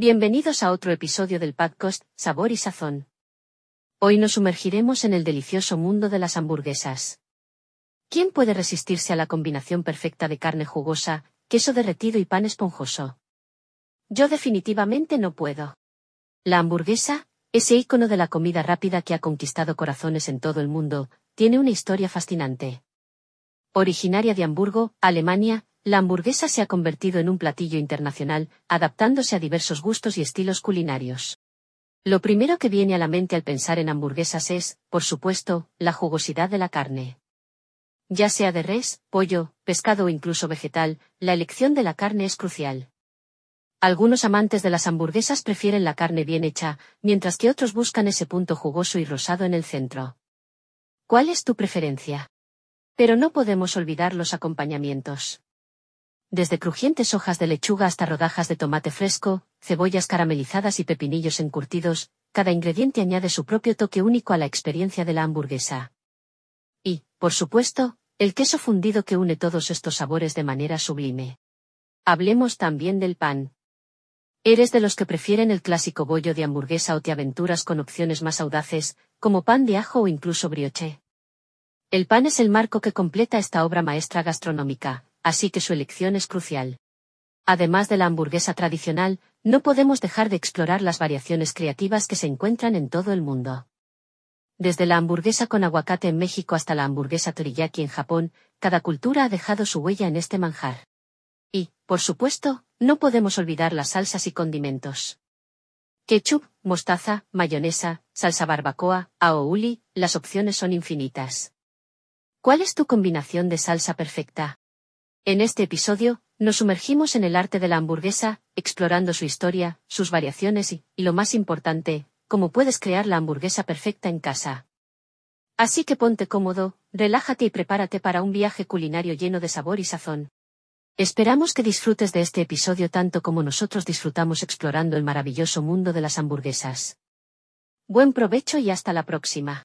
Bienvenidos a otro episodio del podcast Sabor y Sazón. Hoy nos sumergiremos en el delicioso mundo de las hamburguesas. ¿Quién puede resistirse a la combinación perfecta de carne jugosa, queso derretido y pan esponjoso? Yo definitivamente no puedo. La hamburguesa, ese icono de la comida rápida que ha conquistado corazones en todo el mundo, tiene una historia fascinante. Originaria de Hamburgo, Alemania, la hamburguesa se ha convertido en un platillo internacional, adaptándose a diversos gustos y estilos culinarios. Lo primero que viene a la mente al pensar en hamburguesas es, por supuesto, la jugosidad de la carne. Ya sea de res, pollo, pescado o incluso vegetal, la elección de la carne es crucial. Algunos amantes de las hamburguesas prefieren la carne bien hecha, mientras que otros buscan ese punto jugoso y rosado en el centro. ¿Cuál es tu preferencia? Pero no podemos olvidar los acompañamientos. Desde crujientes hojas de lechuga hasta rodajas de tomate fresco, cebollas caramelizadas y pepinillos encurtidos, cada ingrediente añade su propio toque único a la experiencia de la hamburguesa. Y, por supuesto, el queso fundido que une todos estos sabores de manera sublime. Hablemos también del pan. ¿Eres de los que prefieren el clásico bollo de hamburguesa o te aventuras con opciones más audaces, como pan de ajo o incluso brioche? El pan es el marco que completa esta obra maestra gastronómica, así que su elección es crucial. Además de la hamburguesa tradicional, no podemos dejar de explorar las variaciones creativas que se encuentran en todo el mundo. Desde la hamburguesa con aguacate en México hasta la hamburguesa teriyaki en Japón, cada cultura ha dejado su huella en este manjar. Y, por supuesto, no podemos olvidar las salsas y condimentos. Ketchup, mostaza, mayonesa, salsa barbacoa, aouli, las opciones son infinitas. ¿Cuál es tu combinación de salsa perfecta? En este episodio, nos sumergimos en el arte de la hamburguesa, explorando su historia, sus variaciones y, y lo más importante, cómo puedes crear la hamburguesa perfecta en casa. Así que ponte cómodo, relájate y prepárate para un viaje culinario lleno de sabor y sazón. Esperamos que disfrutes de este episodio tanto como nosotros disfrutamos explorando el maravilloso mundo de las hamburguesas. Buen provecho y hasta la próxima.